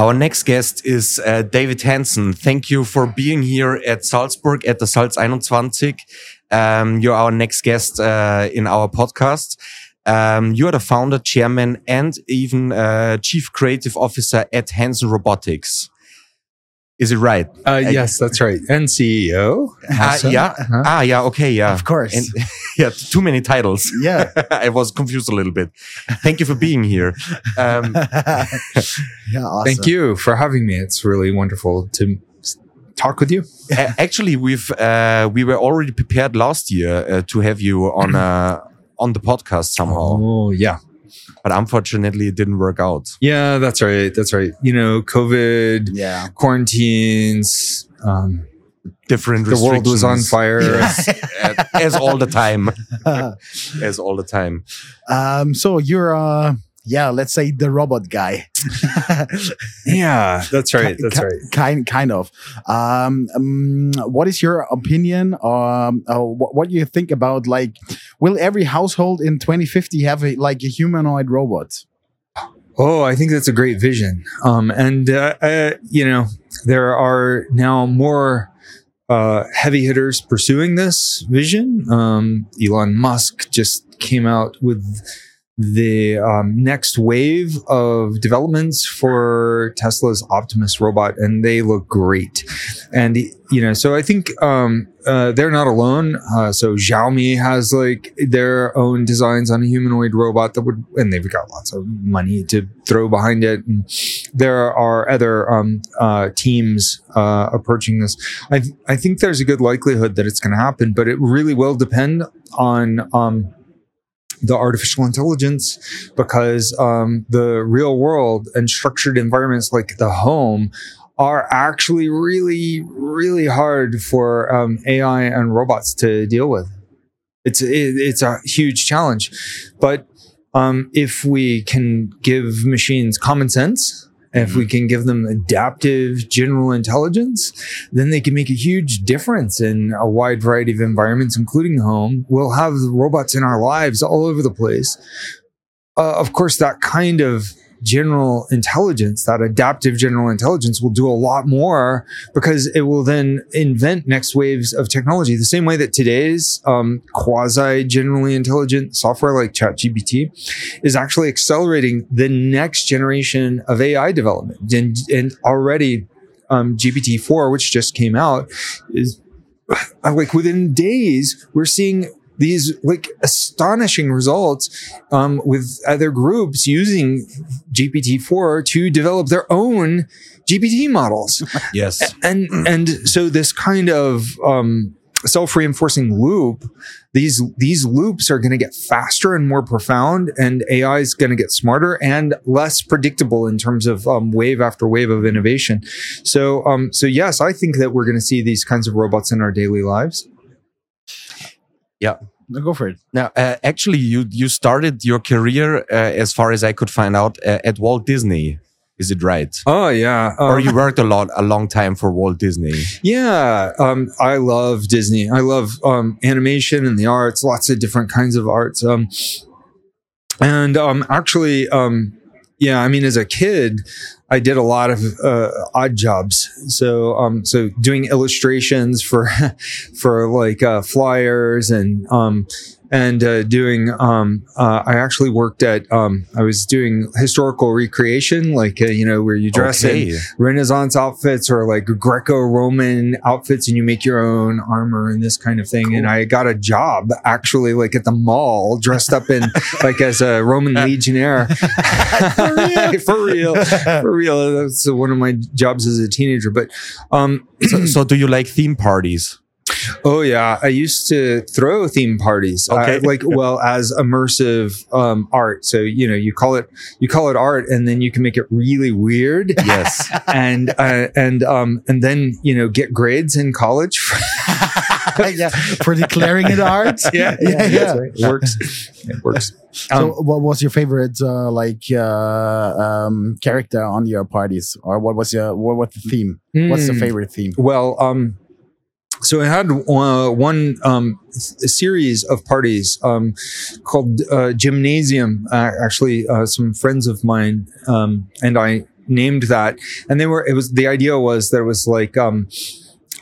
Our next guest is uh, David Hanson. Thank you for being here at Salzburg at the Salz 21. Um, you're our next guest uh, in our podcast. Um, you are the founder, chairman, and even uh, chief creative officer at Hanson Robotics. Is it right? Uh, yes, that's right. And CEO. Uh, yeah. Uh-huh. Ah, yeah. Okay. Yeah. Of course. And, yeah. Too many titles. Yeah. I was confused a little bit. Thank you for being here. Um, yeah, awesome. Thank you for having me. It's really wonderful to talk with you. a- actually, we've uh, we were already prepared last year uh, to have you on uh, on the podcast somehow, Oh, yeah. But unfortunately, it didn't work out. Yeah, that's right. That's right. You know, COVID, Yeah. quarantines, um, Different. the world was on fire. uh, as all the time, as all the time. um, so you're, uh, yeah, let's say the robot guy. yeah, that's right. That's right. Kind, kind of. Um, um, what is your opinion? Um, uh, what, what you think about like, will every household in 2050 have a, like a humanoid robot? Oh, I think that's a great vision. Um, and, uh, uh, you know, there are now more uh, heavy hitters pursuing this vision. Um, Elon Musk just came out with the um, next wave of developments for Tesla's Optimus robot, and they look great. And you know, so I think um, uh, they're not alone. Uh, so Xiaomi has like their own designs on a humanoid robot that would, and they've got lots of money to throw behind it. And there are other um, uh, teams uh, approaching this. I I think there's a good likelihood that it's going to happen, but it really will depend on. The artificial intelligence because um, the real world and structured environments like the home are actually really really hard for um, AI and robots to deal with. It's it, it's a huge challenge, but um, if we can give machines common sense, if we can give them adaptive general intelligence, then they can make a huge difference in a wide variety of environments, including home. We'll have robots in our lives all over the place. Uh, of course, that kind of general intelligence, that adaptive general intelligence will do a lot more because it will then invent next waves of technology. The same way that today's um, quasi generally intelligent software like ChatGPT is actually accelerating the next generation of AI development. And, and already um, GPT-4, which just came out, is like within days, we're seeing these like astonishing results um, with other groups using GPT-4 to develop their own GPT models. Yes. and and so this kind of um, self-reinforcing loop these these loops are going to get faster and more profound and ai is going to get smarter and less predictable in terms of um, wave after wave of innovation so um, so yes i think that we're going to see these kinds of robots in our daily lives Go for it. Now, uh, actually, you you started your career, uh, as far as I could find out, uh, at Walt Disney. Is it right? oh yeah or Um, you worked a lot, a long time for Walt Disney? Yeah, um, I love Disney. I love um, animation and the arts, lots of different kinds of arts. Um, and um, actually, um, yeah, I mean, as a kid, I did a lot of uh, odd jobs. So, um, so doing illustrations for for like uh, flyers and um, and uh, doing. Um, uh, I actually worked at. Um, I was doing historical recreation, like uh, you know, where you dress in Renaissance outfits or like Greco-Roman outfits and you make your own armor and this kind of thing. And I got a job actually like at the mall dressed up in like as a Roman legionnaire. for real. for real. For real. That's one of my jobs as a teenager. But um so, so, do you like theme parties? Oh yeah, I used to throw theme parties. Okay. Uh, like well as immersive um, art. So you know you call it you call it art, and then you can make it really weird. Yes. and uh, and um and then you know get grades in college. yeah, for declaring it art. yeah, yeah, yeah. right. It works. It works. So, Um, what was your favorite uh, like uh, um, character on your parties, or what was your what was the theme? What's the mm, favorite theme? Well, um, so I had uh, one um, series of parties um, called uh, Gymnasium. Uh, actually, uh, some friends of mine um, and I named that, and they were. It was the idea was it was like.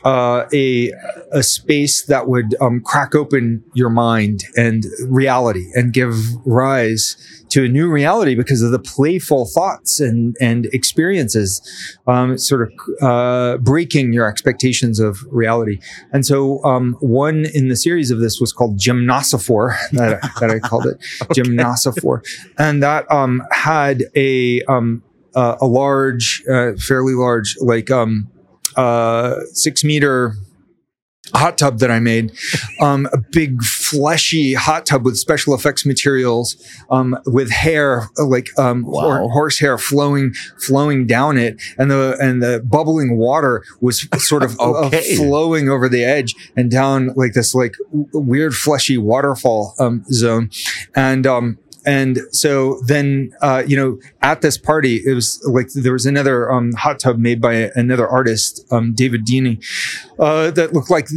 Uh, a a space that would um, crack open your mind and reality and give rise to a new reality because of the playful thoughts and and experiences, um, sort of uh, breaking your expectations of reality. And so um, one in the series of this was called Gymnosophore that, that I called it okay. Gymnosophore, and that um, had a um, uh, a large, uh, fairly large, like um, uh, six meter hot tub that I made, um, a big fleshy hot tub with special effects materials, um, with hair like um, wow. horse hair flowing flowing down it, and the and the bubbling water was sort of okay. uh, flowing over the edge and down like this like weird fleshy waterfall um, zone, and um, and so then, uh, you know, at this party, it was like there was another um, hot tub made by another artist, um, David Deeney, uh, that looked like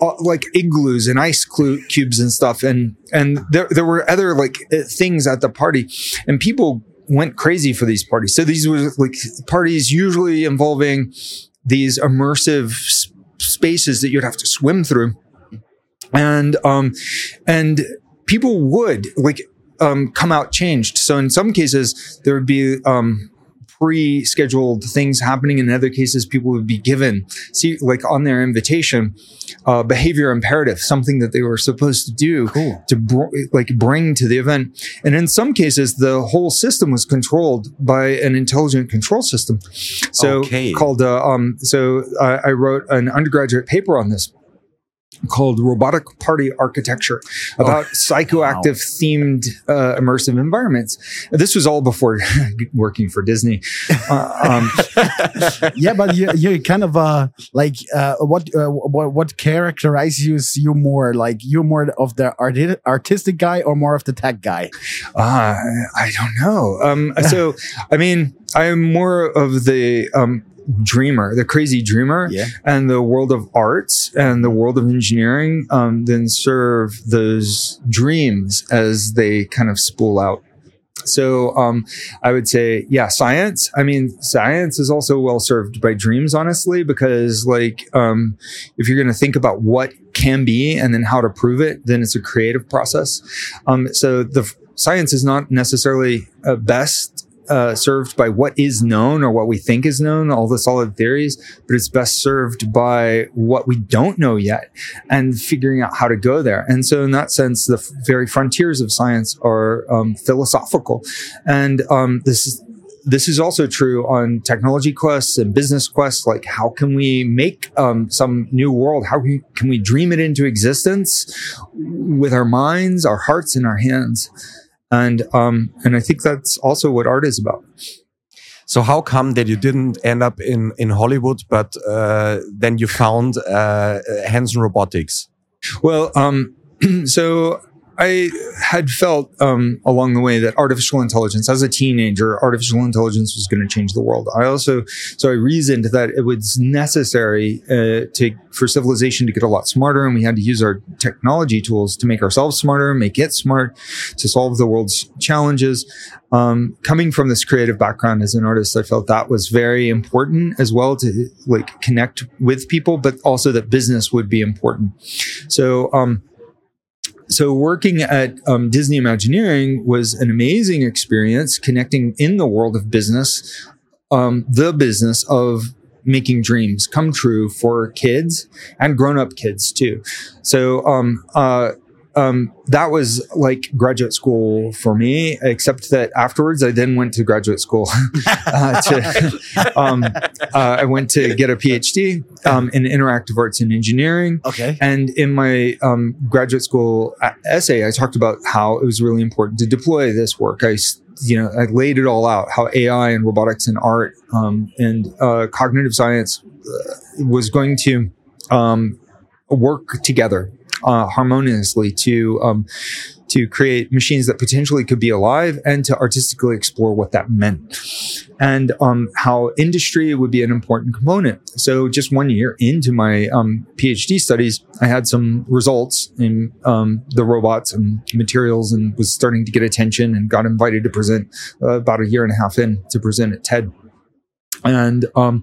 uh, like igloos and ice cubes and stuff. And and there there were other like uh, things at the party, and people went crazy for these parties. So these were like parties usually involving these immersive spaces that you'd have to swim through, and um, and people would like um, come out changed. So in some cases, there would be um, pre-scheduled things happening. In other cases, people would be given, see, like on their invitation, uh, behavior imperative, something that they were supposed to do cool. to br- like bring to the event. And in some cases, the whole system was controlled by an intelligent control system. So okay. called, uh, um, so I, I wrote an undergraduate paper on this called Robotic Party Architecture about oh, psychoactive wow. themed uh, immersive environments. This was all before working for Disney. Uh, um, yeah, but you, you kind of uh, like uh, what, uh, what what characterizes you more? Like you're more of the arti- artistic guy or more of the tech guy? Uh, I don't know. Um, so, I mean, I'm more of the um, dreamer, the crazy dreamer, yeah. and the world of arts and the world of engineering um, then serve those dreams as they kind of spool out. So um, I would say, yeah, science. I mean, science is also well served by dreams, honestly, because like um, if you're going to think about what can be and then how to prove it, then it's a creative process. Um, so the science is not necessarily uh, best uh, served by what is known or what we think is known, all the solid theories, but it's best served by what we don't know yet and figuring out how to go there. And so, in that sense, the f- very frontiers of science are um, philosophical. And um, this is this is also true on technology quests and business quests. Like, how can we make um, some new world? How can, can we dream it into existence with our minds, our hearts, and our hands? And um, and I think that's also what art is about. So how come that you didn't end up in in Hollywood, but uh, then you found uh, Hanson Robotics? Well, um, so I had felt um, along the way that artificial intelligence, as a teenager, artificial intelligence was going to change the world. I also, so I reasoned that it was necessary uh, to for civilization to get a lot smarter, and we had to use our technology tools to make ourselves smarter, make it smart, to solve the world's challenges. Um, coming from this creative background as an artist, I felt that was very important as well to like connect with people, but also that business would be important. So. Um, so working at um, Disney Imagineering was an amazing experience connecting in the world of business, um, the business of making dreams come true for kids and grown-up kids too. So um, uh, um, that was like graduate school for me, except that afterwards I then went to graduate school. uh, to, um, uh, I went to get a PhD um, in interactive arts and engineering. Okay. And in my um, graduate school essay, I talked about how it was really important to deploy this work. I you know, I laid it all out how AI and robotics and art um, and uh, cognitive science uh, was going to um, work together uh, harmoniously to um, to create machines that potentially could be alive and to artistically explore what that meant and um, how industry would be an important component. So just one year into my um, PhD studies, I had some results in um, the robots and materials and was starting to get attention and got invited to present uh, about a year and a half in to present at TED. And um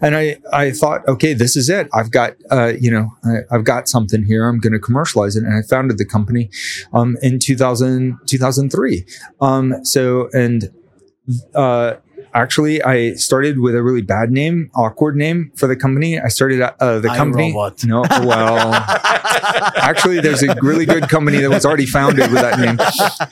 and i i thought okay this is it. I've got uh you know I, i've got something here. I'm going to commercialize it. And i founded the company um in 2000 2003 um so and uh actually i started with a really bad name awkward name for the company i started uh, the company iRobot. no well actually there's a really good company that was already founded with that name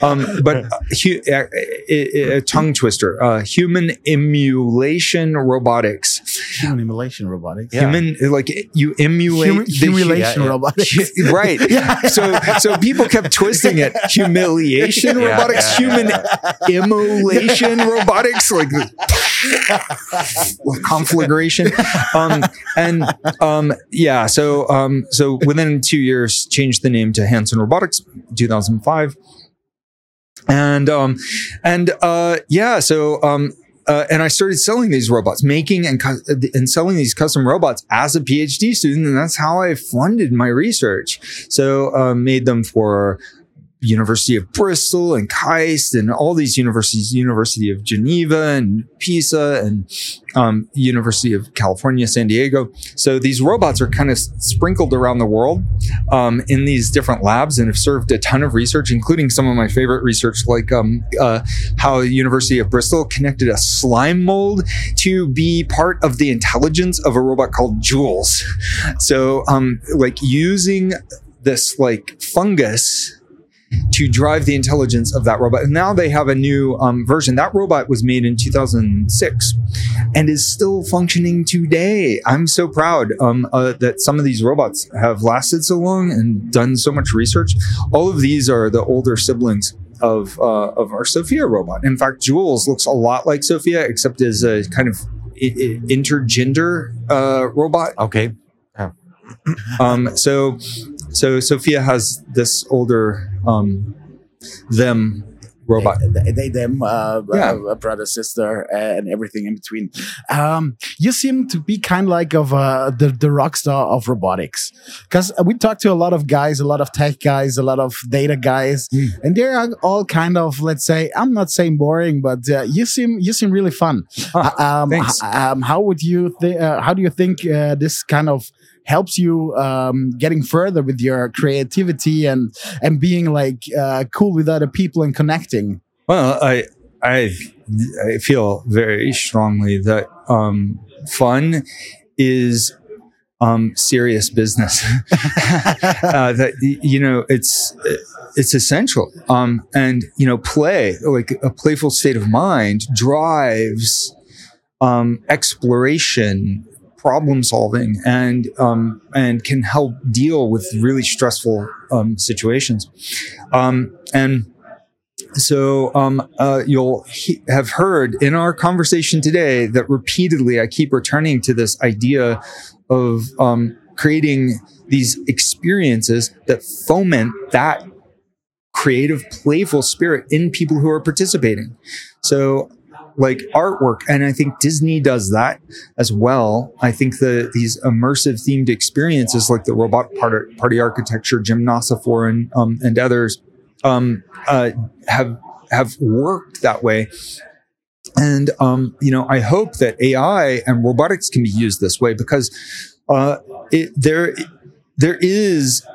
um, but hu- uh, a, a tongue twister uh, human emulation robotics Human emulation robotics. Yeah. human like you emulate Human, the- yeah, yeah. robotics. right so so people kept twisting it humiliation Yeah, robotics yeah, human emulation robotics like conflagration um and um yeah so um so within two years changed the name to hanson robotics 2005 and um and uh yeah so um uh, and I started selling these robots, making and cu- and selling these custom robots as a PhD student, and that's how I funded my research. So uh, made them for University of Bristol and KAIST and all these universities, University of Geneva and Pisa and um, University of California, San Diego. So these robots are kind of sprinkled around the world um, in these different labs and have served a ton of research, including some of my favorite research, like um, uh, how University of Bristol connected a slime mold to be part of the intelligence of a robot called Jules. So, um, like using this like fungus to drive the intelligence of that robot. And now they have a new um, version. That robot was made in 2006 and is still functioning today. I'm so proud um, uh, that some of these robots have lasted so long and done so much research. All of these are the older siblings. Of, uh, of our Sophia robot. In fact, Jules looks a lot like Sophia, except as a kind of i- i- intergender uh, robot. Okay. Yeah. Um, so, so Sophia has this older um, them robot. They, they them, uh, Yeah. uh, brother, sister, uh, and everything in between. Um, you seem to be kind of like of uh, the the rock star of robotics, because we talk to a lot of guys, a lot of tech guys, a lot of data guys, Mm. and they are all kind of, let's say, I'm not saying boring, but uh, you seem you seem really fun. Ah, Uh, um, um, how would you think? Uh, how do you think uh, this kind of helps you um, getting further with your creativity and and being like uh, cool with other people and connecting? Well, I I I feel very strongly that um, fun is um, serious business. uh, that you know it's it's essential. Um, and you know, play like a playful state of mind drives um, exploration, problem solving, and um, and can help deal with really stressful um, situations. Um, and so um, uh, you'll he- have heard in our conversation today that repeatedly I keep returning to this idea of um, creating these experiences that foment that creative, playful spirit in people who are participating. So, like artwork, and I think Disney does that as well. I think the these immersive themed experiences, like the robot party, party architecture, Gymnosophore, and um, and others, um, uh, have have worked that way. And um, you know, I hope that AI and robotics can be used this way because uh, it, there there is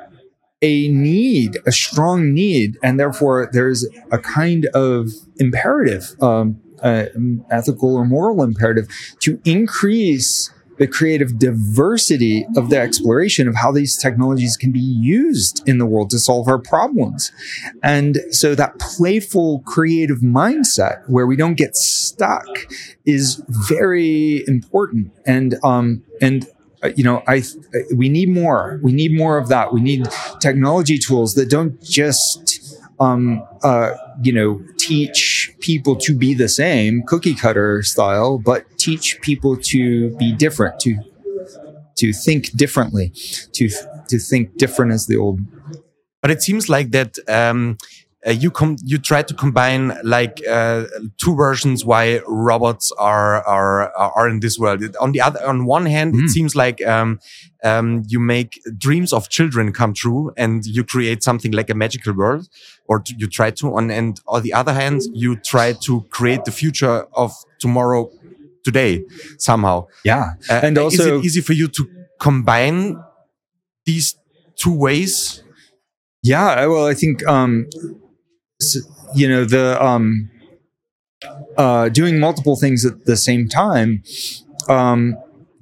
a need, a strong need, and therefore there's a kind of imperative, um, uh, ethical or moral imperative, to increase the creative diversity of the exploration of how these technologies can be used in the world to solve our problems. And so that playful, creative mindset where we don't get stuck is very important. And, um, and, uh, you know, I, we need more. We need more of that. We need technology tools that don't just, um, uh, you know, teach people to be the same cookie cutter style, but teach people to be different, to, to think differently, to, to think different as the old. But it seems like that um, uh, you com you try to combine like uh, two versions why robots are are are in this world. On the other, on one hand, it Mm. seems like um, um, you make dreams of children come true, and you create something like a magical world, or you try to. On and on the other hand, you try to create the future of tomorrow today somehow. Yeah. Uh, And is it easy for you to combine these two ways? Yeah, well, I think um, you know the um, uh, doing multiple things at the same time um,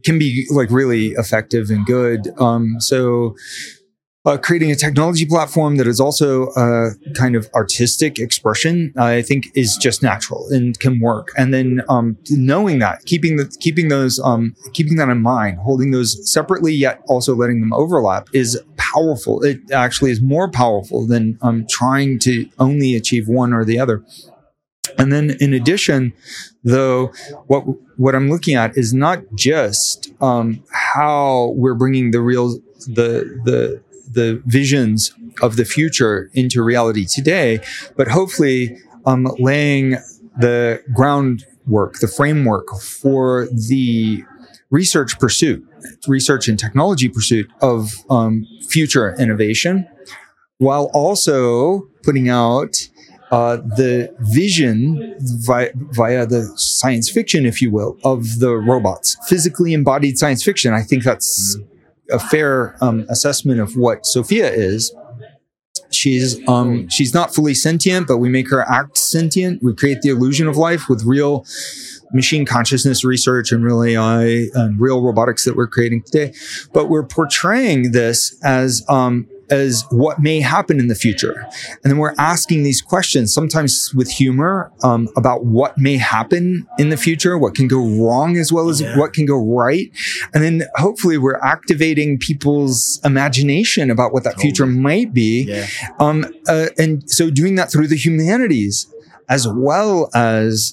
can be like really effective and good. Um, so. Uh, creating a technology platform that is also a kind of artistic expression, I think, is just natural and can work. And then um, knowing that, keeping the keeping those um, keeping that in mind, holding those separately yet also letting them overlap is powerful. It actually is more powerful than um, trying to only achieve one or the other. And then, in addition, though, what what I'm looking at is not just um, how we're bringing the real the the the visions of the future into reality today, but hopefully um, laying the groundwork, the framework for the research pursuit, research and technology pursuit of um, future innovation, while also putting out uh, the vision via, via the science fiction, if you will, of the robots, physically embodied science fiction. I think that's a fair um, assessment of what Sophia is. She's um, she's not fully sentient, but we make her act sentient. We create the illusion of life with real machine consciousness research and real AI and real robotics that we're creating today. But we're portraying this as um, as what may happen in the future, and then we're asking these questions sometimes with humor um, about what may happen in the future, what can go wrong as well as Yeah. what can go right, and then hopefully we're activating people's imagination about what that future might be. Yeah. Um, uh, and so doing that through the humanities as well as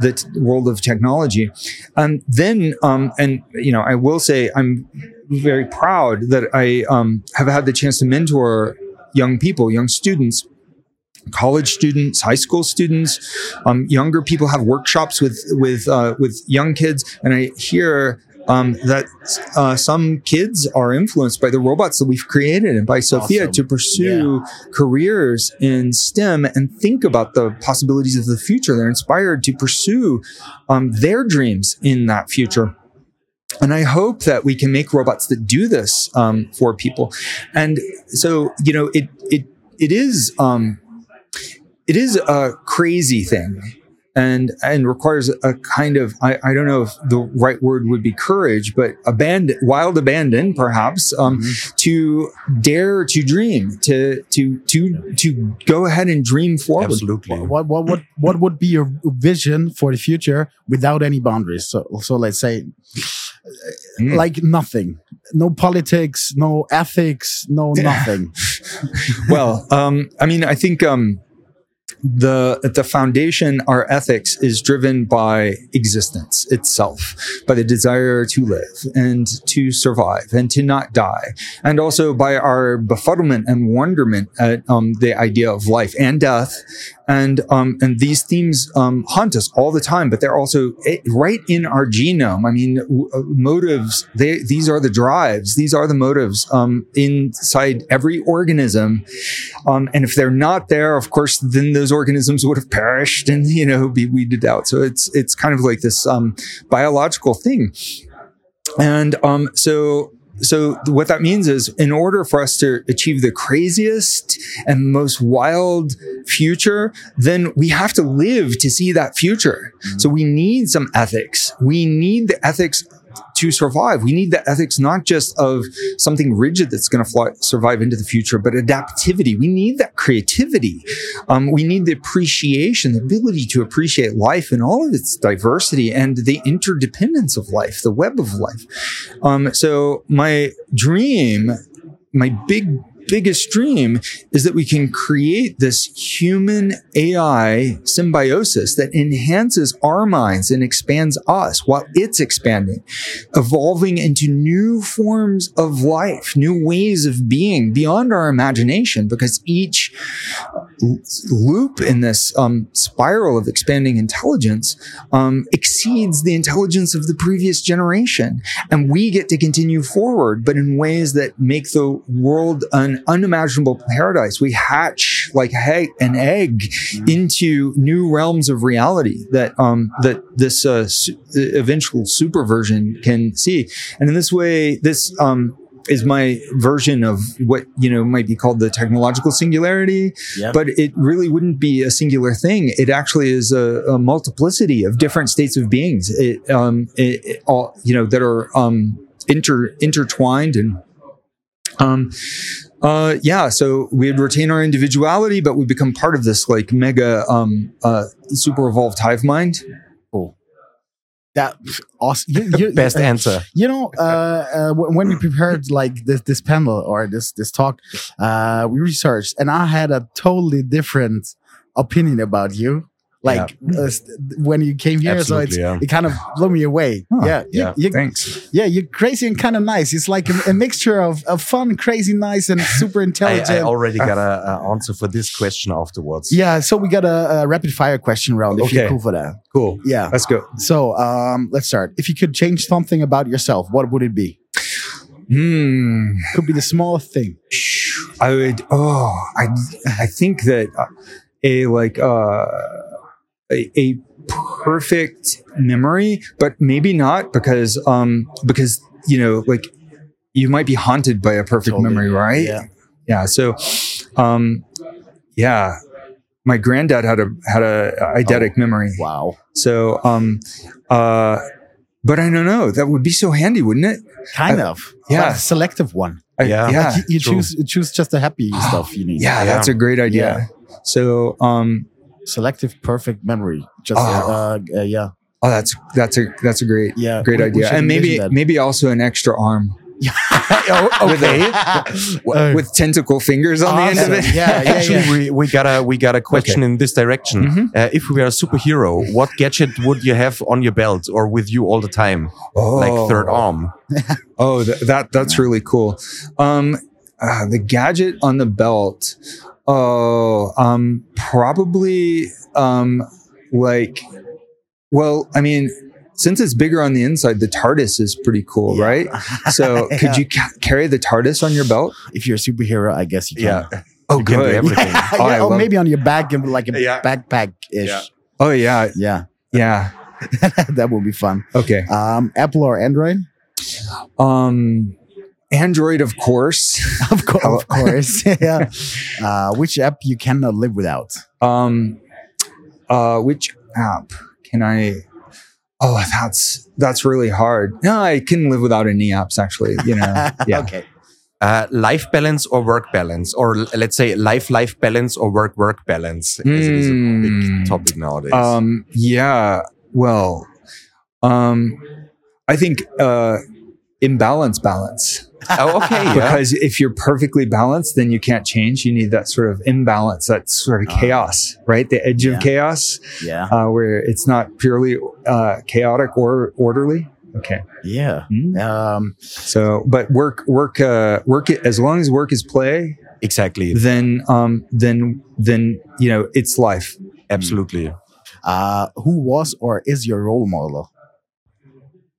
the t- world of technology. And then, um, and you know, I will say I'm very proud that I um, have had the chance to mentor young people, young students. College students, high school students, um, younger people have workshops with with uh, with young kids, and I hear um, that uh, some kids are influenced by the robots that we've created and by Sophia Awesome. to pursue careers in STEM and think about the possibilities of the future. They're inspired to pursue um, their dreams in that future. And I hope that we can make robots that do this um, for people. And so, you know, it it it is um, it is a crazy thing and and requires a kind of I, I don't know if the right word would be courage, but abandon wild abandon perhaps um, to dare to dream to to to to go ahead and dream forward. Absolutely. What what what what would be your vision for the future without any boundaries? So so let's say Mm. like nothing, no politics, no ethics, no nothing. well, um, I mean, I think um, the at the foundation, our ethics is driven by existence itself, by the desire to live and to survive and to not die, and also by our befuddlement and wonderment at um, the idea of life and death. And um, and these themes um, haunt us all the time, but they're also eh, right in our genome. I mean, uh, motives. They these are the drives. These are the motives um, inside every organism. Um, and if they're not there, of course, then those organisms would have perished and you know be weeded out. So it's it's kind of like this um, biological thing. And um, so so what that means is in order for us to achieve the craziest and most wild future then we have to live to see that future so we need some ethics we need the ethics to survive. We need the ethics not just of something rigid that's going to survive into the future but adaptivity. We need that creativity. Um, we need the appreciation the ability to appreciate life and all of its diversity and the interdependence of life the web of life. Um, so my dream, my big, biggest dream is that we can create this human AI symbiosis that enhances our minds and expands us while it's expanding, evolving into new forms of life, new ways of being beyond our imagination, because each loop in this um, spiral of expanding intelligence um, exceeds the intelligence of the previous generation. And we get to continue forward, but in ways that make the world an an unimaginable paradise. We hatch like an egg into new realms of reality that um, that this uh, su- eventual super version can see. And in this way, this um, is my version of what you know might be called the technological singularity Yeah. but it really wouldn't be a singular thing it actually is a, a multiplicity of different states of beings it, um, it, it all you know that are um, inter intertwined and um uh yeah so we'd retain our individuality but we become part of this like mega um uh super evolved hive mind Cool. That awesome. You, you, Best uh, answer. You know, uh, uh, when we prepared like this this panel or this this talk, uh, we researched, and I had a totally different opinion about you. Like uh, when you came here, so it's yeah. it kind of blew me away. Huh, yeah, you- yeah. you, thanks yeah, you're crazy and kind of nice. It's like a, a mixture of, of fun, crazy, nice, and super intelligent. I already got a, a answer for this question afterwards. yeah, so we got a, a rapid fire question round. If you're Okay. cool for that, cool yeah. let's go So um, let's start. If you could change something about yourself, what would it be? hmm Could be the smallest thing. I would. Oh, I I think that uh, a like uh, a, a perfect memory, but maybe not because um because you know like you might be haunted by a perfect Totally. memory, right? Yeah. Yeah. So, um, yeah, my granddad had a had a eidetic memory. Wow. So, um, uh, but I don't know. That would be so handy, wouldn't it? Kind Uh, of. yeah. A selective one. I- Yeah. Yeah. Like you, you true. choose you choose just the happy stuff you need. yeah, Yeah. that's a great idea. So, um, Selective perfect memory. Just Oh. uh, uh, yeah. Oh, that's that's a that's a great Yeah. great we- we idea, should and maybe envision maybe also an extra arm that. okay. Uh, with tentacle fingers on the end of it. Yeah, yeah, Actually, yeah. we, we got a we got a question in this direction. Mhm. Uh, if we were a superhero, what gadget would you have on your belt or with you all the time, Oh, like third arm? Oh, th- that that's really cool. Um, uh, the gadget on the belt. Oh, um, probably um, like, well, I mean, since it's bigger on the inside, the TARDIS is pretty cool, Yeah. right? So, Yeah. could you ca- carry the TARDIS on your belt? If you're a superhero, I guess you can. Yeah. Oh, You can do good. everything. Yeah, Oh, yeah, love- maybe on your back, and like a backpack ish. Oh, yeah, Yeah, yeah. that would be fun. Okay. Um, Apple or Android? Um, Android, of course. Of, course, Oh. of course. yeah. Uh, which app you cannot live without? Um, uh, which app can I? Oh, that's that's really hard. No, I can live without any apps. Actually, you know. Yeah. Okay. Uh, life balance or work balance, or l- let's say life life balance or work work balance, as it is a Hmm. big topic nowadays. Um. Yeah. Well. Um. I think uh, imbalance balance. oh, okay, yeah. Because if you're perfectly balanced, then you can't change. You need that sort of imbalance, that sort of Ah. chaos, right? The edge Yeah. of chaos, Yeah. uh, where it's not purely uh, chaotic or orderly. Okay. Yeah. Hmm. Um, So, but work, work, uh, work. As long as work is play, exactly, then, um, then, then you know, it's life. absolutely. uh, who was or is your role model?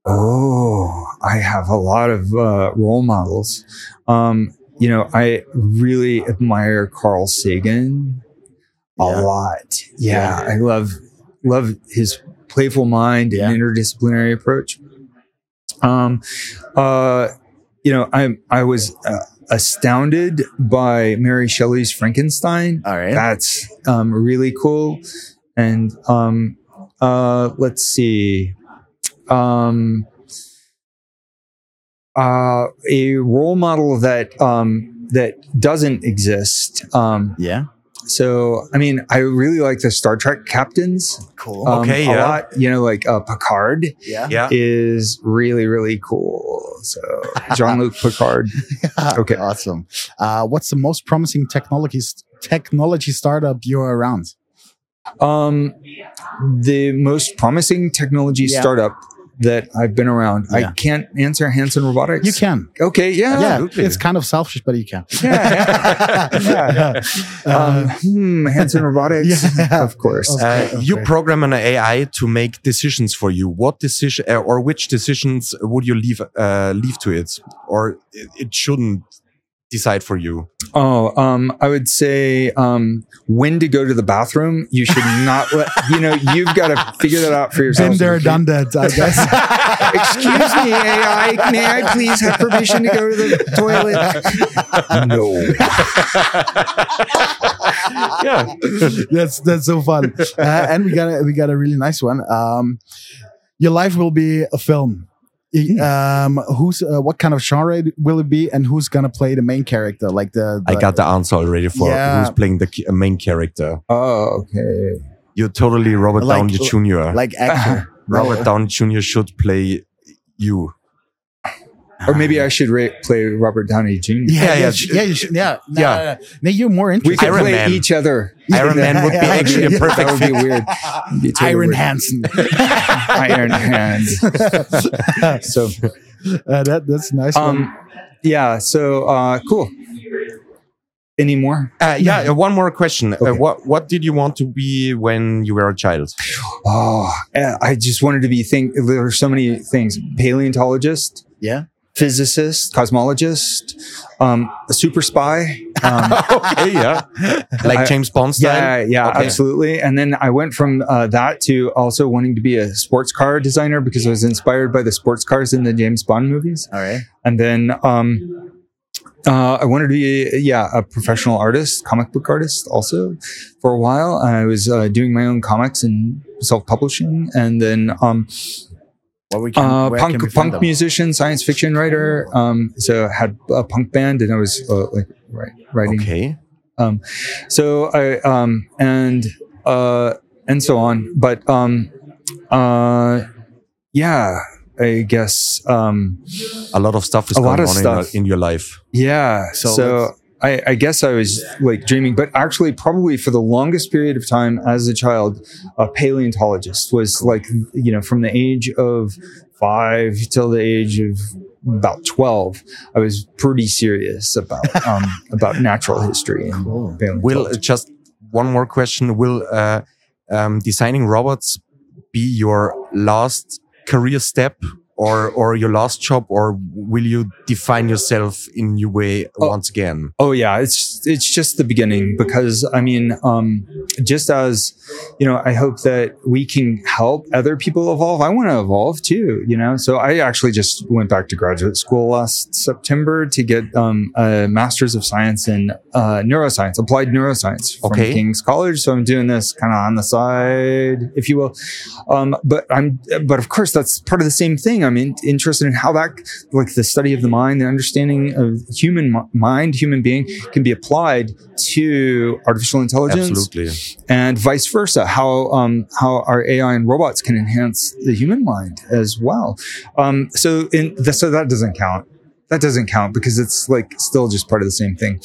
Oh, I have a lot of uh, role models. Um, you know, I really admire Carl Sagan a Yeah. lot. Yeah, I love love his playful mind Yeah. and interdisciplinary approach. Um, uh, you know, I I was uh, astounded by Mary Shelley's Frankenstein. All right. That's um, really cool. And um, uh, let's see. Um, uh, a role model that um, that doesn't exist. Um, yeah. so, I mean, I really like the Star Trek captains. Cool. Um, Okay, a yeah. lot. You know, like uh, Picard yeah. Yeah, is really really cool. So Jean Luc Picard. Okay. Awesome. Uh, what's the most promising technology technology startup you're around? Um, the most promising technology Yeah. startup that I've been around. Yeah. I can't answer Hanson Robotics. You can. Okay. Yeah. yeah. absolutely. It's kind of selfish, but you can. Yeah. yeah. Uh, um, hmm, Hanson Robotics. Yeah. Of course. Uh, Okay, you program an AI to make decisions for you. What decision uh, or which decisions would you leave uh, leave to it, or it, it shouldn't decide for you? Oh, um, I would say um, when to go to the bathroom. You should not let you know. You've got to figure that out for yourself. Been there, done that, I guess. Excuse me, AI. May I please have permission to go to the toilet? No. Yeah. that's that's so fun. Uh, and we got a, we got a really nice one. Um, your life will be a film. Y- Um, who's uh, what kind of genre will it be, and who's gonna play the main character? Like the, I got the answer already for Yeah. who's playing the uh, main character. Oh, okay. You're totally Robert Like- Downey Jr. like actor. Robert Downey Jr. should play you. Or maybe I should ra- play Robert Downey Jr. Yeah, Yeah, yeah, yeah. sh- yeah, you should, yeah, no, Yeah. no, no. No, you're more We interested. could Iron play Man. each other. Iron Man would be Yeah. actually a perfect That would be weird. It'd be totally Iron weird. Hanson. Iron Hand. So, Uh, that that's a nice. one. um, yeah. So, uh, cool. Any more? Uh, yeah, uh, one more question. Uh, Okay. what what did you want to be when you were a child? Oh, uh, I just wanted to be think. There are so many things: paleontologist, yeah. Physicist, cosmologist, um, a super spy. Um, okay, yeah, like James Bond style. yeah, yeah, Okay. absolutely. And then I went from uh, that to also wanting to be a sports car designer because I was inspired by the sports cars in the James Bond movies. All right. And then um, uh, I wanted to be, yeah, a professional artist, comic book artist also for a while. I was uh, doing my own comics and self publishing. And then um, Well, we can. uh, where can we punk punk them? musician, science fiction writer. Um, so I had a punk band and I was uh, like writing Okay. Um, so I um and uh and so on. But um uh yeah, I guess um A lot of stuff is A going lot of on in your, in your life. yeah. So So, I, I guess I was like dreaming, but actually probably for the longest period of time as a child, a paleontologist was like, you know, from the age of five till the age of about 12, I was pretty serious about, um, about natural history and Cool. Will uh, just one more question? Will uh, um, designing robots be your last career step, or or your last job, or will you define yourself in new way Oh. once again? Oh yeah, it's it's just the beginning because I mean, um, just as you know, I hope that we can help other people evolve. I want to evolve too, you know. So I actually just went back to graduate school last September to get um, a master's of science in uh, neuroscience, applied neuroscience from Okay. King's College. So I'm doing this kind of on the side, if you will. Um, but I'm, but of course, that's part of the same thing. I'm in, interested in how that, like the study of the mind, the understanding of human mi- mind, human being, can be applied to artificial intelligence, Absolutely. and vice versa. How um, how our AI and robots can enhance the human mind as well. Um, so in the, so that doesn't count. That doesn't count because it's like still just part of the same thing.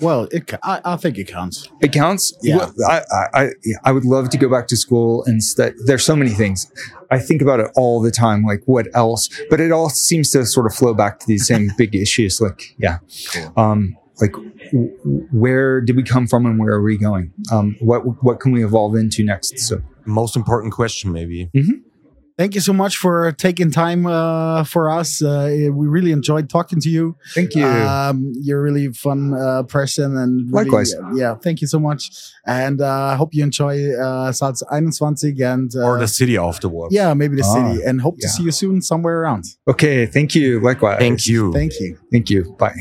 Well, it, I, I think it counts. It counts. Yeah. Well, I, I, I, I would love to go back to school and study. There's so many things. I think about it all the time. Like what else? But it all seems to sort of flow back to these same big issues. Like, yeah. Cool. Um, like w- where did we come from and where are we going? Um, what, what can we evolve into next? So Most important question, maybe. Thank you so much for taking time uh, for us. Uh, we really enjoyed talking to you. thank you. Um, you're a really fun uh, person, and really, Likewise. uh, yeah, thank you so much. And uh, I hope you enjoy uh, Salz 21 and uh, or the city afterwards. yeah, maybe the Ah, city. And hope to see you soon somewhere around. okay. Thank you. Likewise. Thank you. Thank you. Thank you. Bye.